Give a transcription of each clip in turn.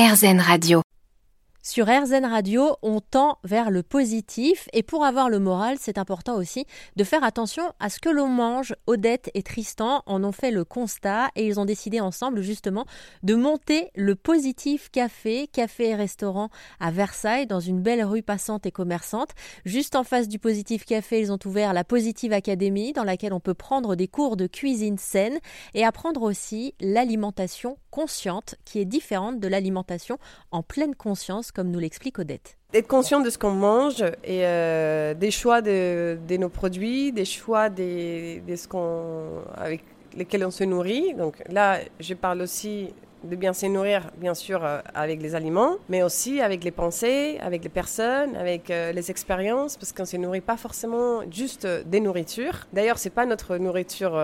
RZN Radio. Sur RZN Radio, on tend vers le positif et pour avoir le moral, c'est important aussi de faire attention à ce que l'on mange. Odette et Tristan en ont fait le constat et ils ont décidé ensemble justement de monter le Positif Café, café et restaurant à Versailles dans une belle rue passante et commerçante. Juste en face du Positif Café, ils ont ouvert la Positive Academy dans laquelle on peut prendre des cours de cuisine saine et apprendre aussi l'alimentation consciente qui est différente de l'alimentation en pleine conscience comme nous l'explique Odette. Être conscient de ce qu'on mange et euh, des choix de, nos produits, des choix de ce qu'on, avec lesquels on se nourrit. Donc là, je parle aussi de bien se nourrir, bien sûr, euh, avec les aliments, mais aussi avec les pensées, avec les personnes, avec euh, les expériences, parce qu'on ne se nourrit pas forcément juste des nourritures. D'ailleurs, c'est pas notre nourriture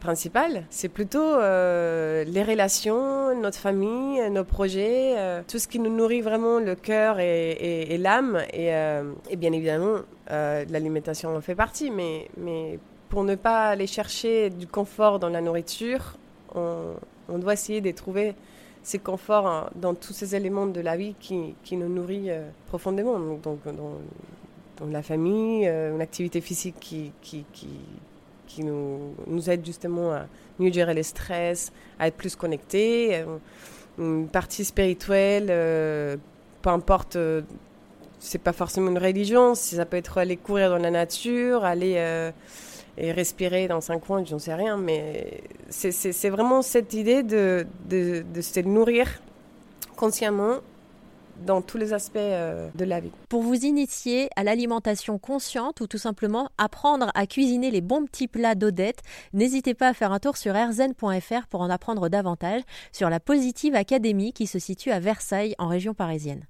principale, c'est plutôt les relations, notre famille, nos projets, tout ce qui nous nourrit vraiment le cœur et, l'âme. Et, et, bien évidemment, l'alimentation en fait partie, mais, pour ne pas aller chercher du confort dans la nourriture, on, doit essayer de trouver ces conforts hein, dans tous ces éléments de la vie qui, nous nourrit euh, profondément. Donc, dans, la famille, euh, une activité physique qui, qui nous, aide justement à mieux gérer le stress, à être plus connectés. Euh, une partie spirituelle, peu importe, c'est pas forcément une religion, ça peut être aller courir dans la nature, aller et respirer dans un coin, j'en sais rien, mais c'est vraiment cette idée de, se nourrir consciemment dans tous les aspects euh, de la vie. Pour vous initier à l'alimentation consciente ou tout simplement apprendre à cuisiner les bons petits plats d'Odette, n'hésitez pas à faire un tour sur rzn.fr pour en apprendre davantage sur la Positive Académie qui se situe à Versailles en région parisienne.